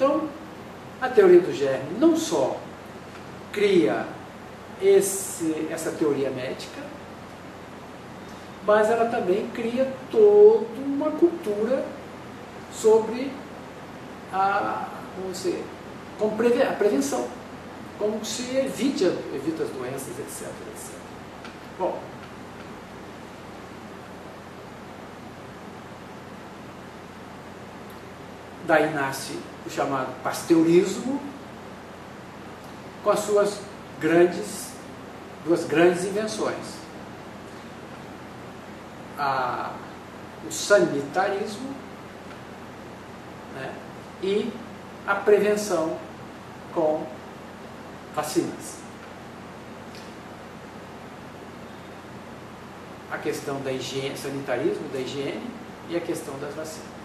Então, a teoria do germe não só cria esse, essa teoria médica, mas ela também cria toda uma cultura sobre a, vamos dizer, como a prevenção, como se evite, as doenças, etc, etc. Bom, daí nasce o chamado pasteurismo, com as suas grandes, duas grandes invenções. A, o sanitarismo né, e a prevenção com vacinas. A questão da higiene, sanitarismo, da higiene e a questão das vacinas.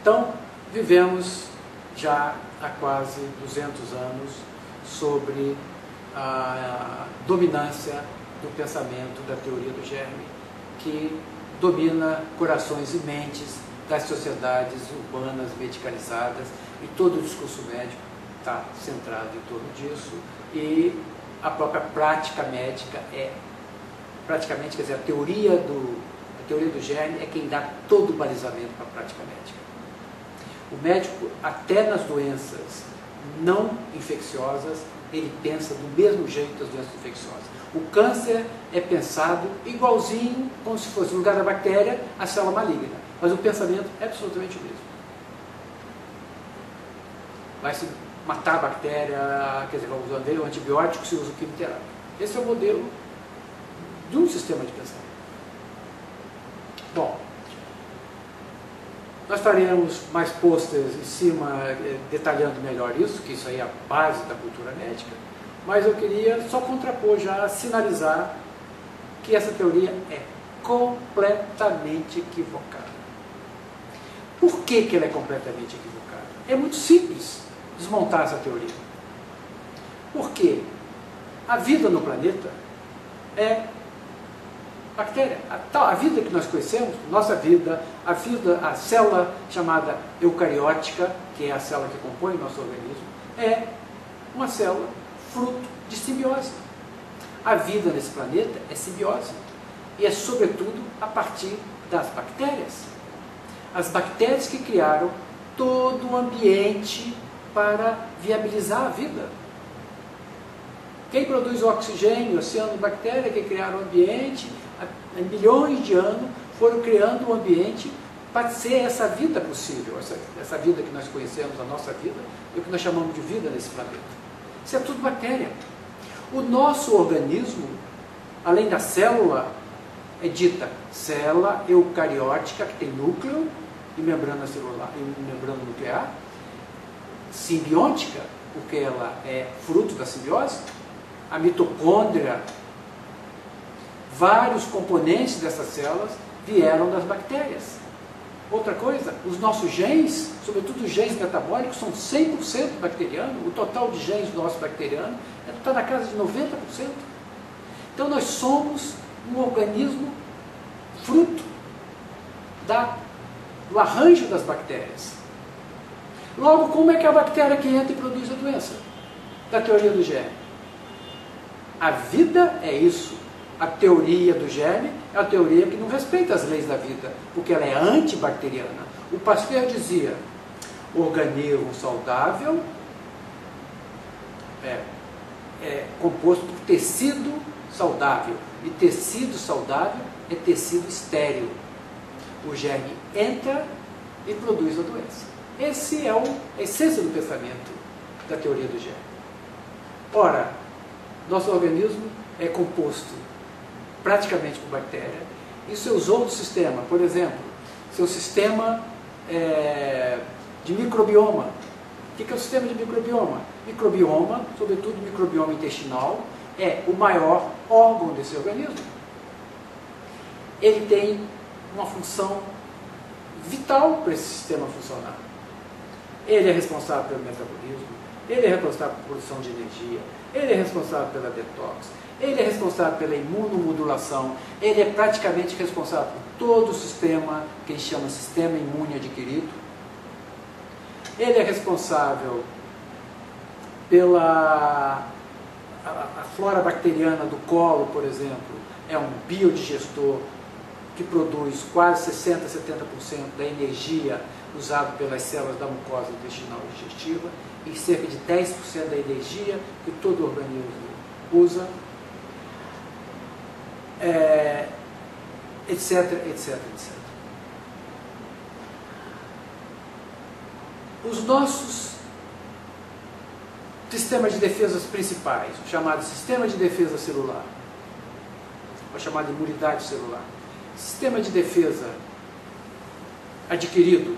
Então, vivemos já há quase 200 anos sobre a dominância do pensamento da teoria do germe, que domina corações e mentes das sociedades urbanas medicalizadas e todo o discurso médico está centrado em torno disso e a própria prática médica é praticamente, quer dizer, a teoria do, a teoria do germe é quem dá todo o balizamento para a prática médica. O médico, até nas doenças não infecciosas, ele pensa do mesmo jeito das doenças infecciosas. O câncer é pensado igualzinho, como se fosse no lugar da bactéria, a célula maligna. Mas o pensamento é absolutamente o mesmo. Vai se matar a bactéria, quer dizer, usando o antibiótico, se usa o quimioterapia. Esse é o modelo de um sistema de pensamento. Bom, nós faremos mais posters em cima, eh, detalhando melhor isso, que isso aí é a base da cultura médica, mas eu queria só contrapor já, sinalizar que essa teoria é completamente equivocada. Por que, que ela é completamente equivocada? É muito simples desmontar essa teoria. Porque a vida no planeta é bactéria. A, a vida que nós conhecemos, nossa vida, a vida, a célula chamada eucariótica, que é a célula que compõe o nosso organismo, é uma célula fruto de simbiose. A vida nesse planeta é simbiose. E é sobretudo a partir das bactérias. As bactérias que criaram todo o ambiente para viabilizar a vida. Quem produz o oxigênio, oceano de bactérias que criaram o ambiente, há milhões de anos, foram criando um ambiente para ser essa vida possível, essa, essa vida que nós conhecemos, a nossa vida, e o que nós chamamos de vida nesse planeta. Isso é tudo bactéria. O nosso organismo, além da célula, é dita célula eucariótica, que tem núcleo e membrana celular e membrana nuclear, simbiótica, porque ela é fruto da simbiose, a mitocôndria vários componentes dessas células vieram das bactérias. Outra coisa, os nossos genes, sobretudo os genes metabólicos, são 100% bacterianos, o total de genes do nosso bacteriano está na casa de 90%. Então nós somos um organismo fruto da, do arranjo das bactérias. Logo, como é que é a bactéria que entra e produz a doença? Da teoria do gene. A vida é isso a teoria do germe é a teoria que não respeita as leis da vida, porque ela é antibacteriana. O Pasteur dizia: organismo saudável é, é composto por tecido saudável, e tecido saudável é tecido estéril. O germe entra e produz a doença. Esse é o, a essência do pensamento da teoria do germe. Ora, nosso organismo é composto praticamente com bactéria, e seus outros sistemas, por exemplo, seu sistema é, de microbioma. O que é o sistema de microbioma? Microbioma, sobretudo microbioma intestinal, é o maior órgão desse organismo. Ele tem uma função vital para esse sistema funcionar. Ele é responsável pelo metabolismo, ele é responsável por produção de energia, ele é responsável pela detox, ele é responsável pela imunomodulação, ele é praticamente responsável por todo o sistema que gente chama sistema imune adquirido. Ele é responsável pela a, a flora bacteriana do colo, por exemplo, é um biodigestor que produz quase 60%, 70% da energia usada pelas células da mucosa intestinal digestiva e cerca de 10% da energia que todo organismo usa, é, etc, etc, etc. Os nossos sistemas de defesas principais, o chamado sistema de defesa celular, ou chamado imunidade celular, sistema de defesa adquirido,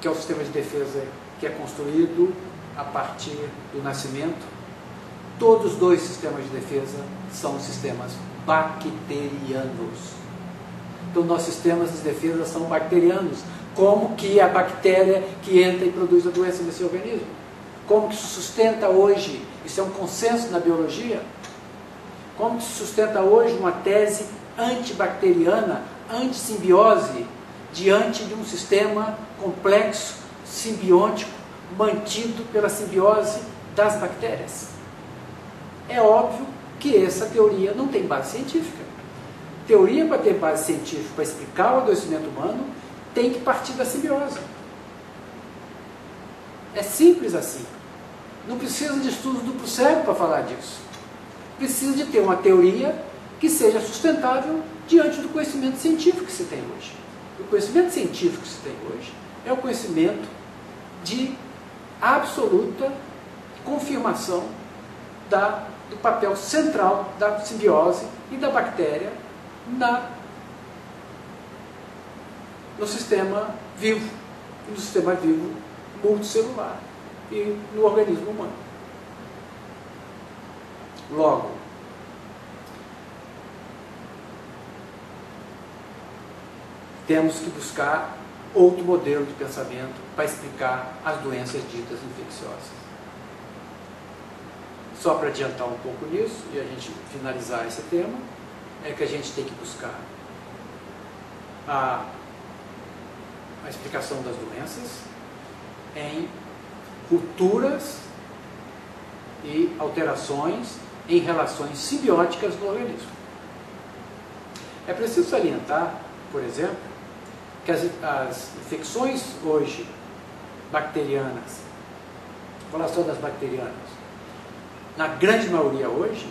que é o sistema de defesa que é construído a partir do nascimento. Todos os dois sistemas de defesa são sistemas bacterianos. Então, nossos sistemas de defesa são bacterianos. Como que a bactéria que entra e produz a doença nesse organismo? Como que se sustenta hoje? Isso é um consenso na biologia. Como que se sustenta hoje uma tese antibacteriana, antissimbiose, diante de um sistema complexo, simbiótico, mantido pela simbiose das bactérias? É óbvio que essa teoria não tem base científica. Teoria para ter base científica para explicar o adoecimento humano tem que partir da simbiose. É simples assim. Não precisa de estudos duplo cego para falar disso. Precisa de ter uma teoria que seja sustentável diante do conhecimento científico que se tem hoje. O conhecimento científico que se tem hoje é o conhecimento de absoluta confirmação da, do papel central da simbiose e da bactéria na, no sistema vivo, no sistema vivo multicelular e no organismo humano. Logo, temos que buscar outro modelo de pensamento para explicar as doenças ditas infecciosas. Só para adiantar um pouco nisso e a gente finalizar esse tema, é que a gente tem que buscar a, a explicação das doenças em culturas e alterações em relações simbióticas no organismo. É preciso salientar, por exemplo, que as, as infecções hoje bacterianas, só das bacterianas, na grande maioria hoje,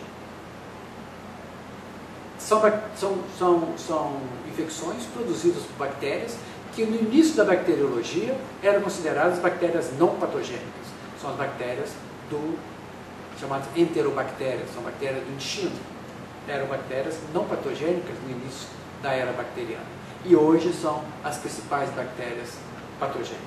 são, são, são, são infecções produzidas por bactérias que no início da bacteriologia eram consideradas bactérias não patogênicas. São as bactérias do chamadas enterobactérias, são bactérias do intestino. Eram bactérias não patogênicas no início da era bacteriana. E hoje são as principais bactérias patogênicas.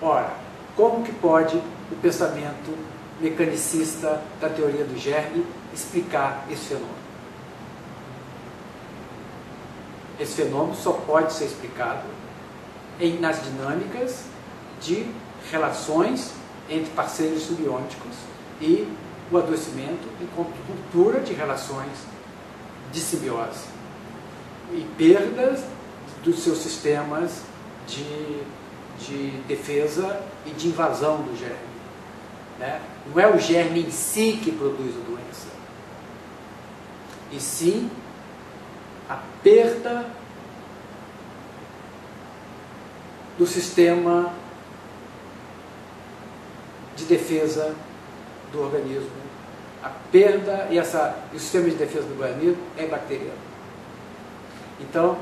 Ora, como que pode o pensamento mecanicista da teoria do germe explicar esse fenômeno? Esse fenômeno só pode ser explicado em, nas dinâmicas de relações entre parceiros simbióticos e o adoecimento enquanto cultura de relações de simbiose e perdas dos seus sistemas de, de defesa e de invasão do germe. Né? Não é o germe em si que produz a doença, e sim a perda do sistema de defesa do organismo. A perda e, essa, o sistema de defesa do organismo é bacteriano. Então,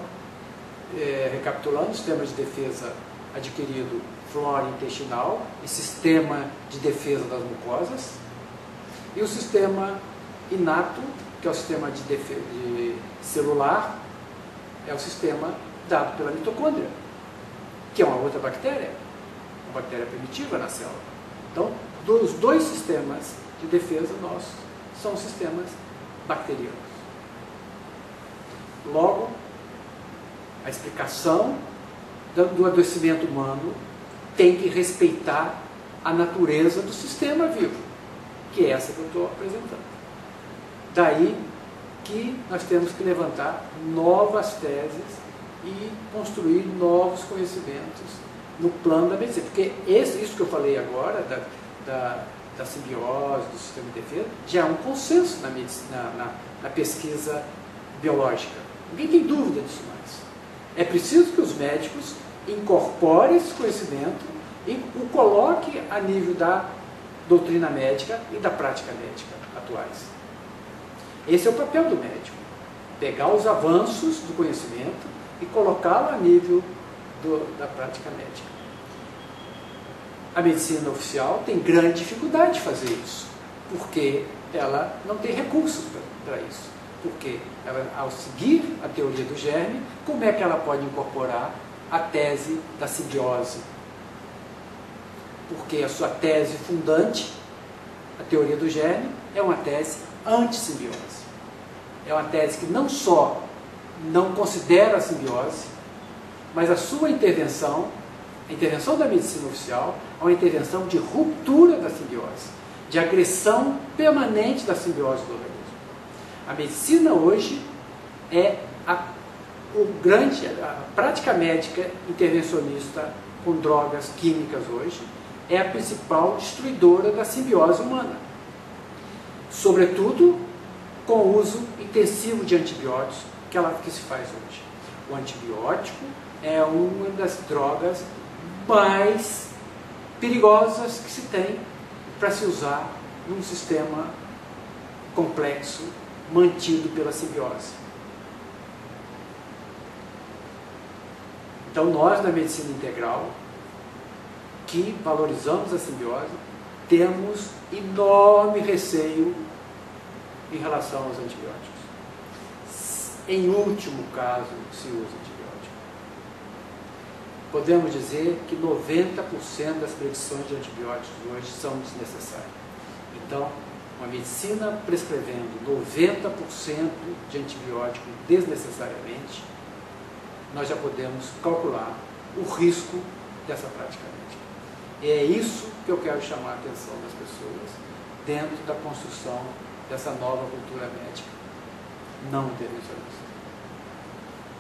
é, recapitulando, o sistema de defesa adquirido flora intestinal e sistema de defesa das mucosas, e o sistema inato, que é o sistema de, de celular, é o sistema dado pela mitocôndria que é uma outra bactéria, uma bactéria primitiva na célula. Então, os dois sistemas de defesa nossos são sistemas bacterianos. Logo, a explicação do adoecimento humano tem que respeitar a natureza do sistema vivo, que é essa que eu estou apresentando. Daí que nós temos que levantar novas teses e construir novos conhecimentos no plano da medicina. Porque esse, isso que eu falei agora, da, da, da simbiose, do sistema de defesa, já é um consenso na, medicina, na, na pesquisa biológica. Ninguém tem dúvida disso mais. É preciso que os médicos incorporem esse conhecimento e o coloquem a nível da doutrina médica e da prática médica atuais. Esse é o papel do médico. Pegar os avanços do conhecimento e colocá-lo a nível do, da prática médica. A medicina oficial tem grande dificuldade de fazer isso, porque ela não tem recursos para isso. Porque ela, ao seguir a teoria do germe, como é que ela pode incorporar a tese da simbiose? Porque a sua tese fundante, a teoria do germe, é uma tese anti-simbiose. É uma tese que não só não considera a simbiose, mas a sua intervenção, a intervenção da medicina oficial, é uma intervenção de ruptura da simbiose, de agressão permanente da simbiose do organismo. A medicina hoje é a, o grande, a prática médica intervencionista com drogas químicas hoje é a principal destruidora da simbiose humana. Sobretudo com o uso intensivo de antibióticos que, ela, que se faz hoje. O antibiótico é uma das drogas mais perigosas que se tem para se usar num sistema complexo mantido pela simbiose. Então, nós na medicina integral, que valorizamos a simbiose, temos enorme receio em relação aos antibióticos. Em último caso, se usa antibiótico. Podemos dizer que 90% das prescrições de antibióticos hoje são desnecessárias. Então, uma medicina prescrevendo 90% de antibiótico desnecessariamente, nós já podemos calcular o risco dessa prática médica. E é isso que eu quero chamar a atenção das pessoas dentro da construção dessa nova cultura médica não intervencionista.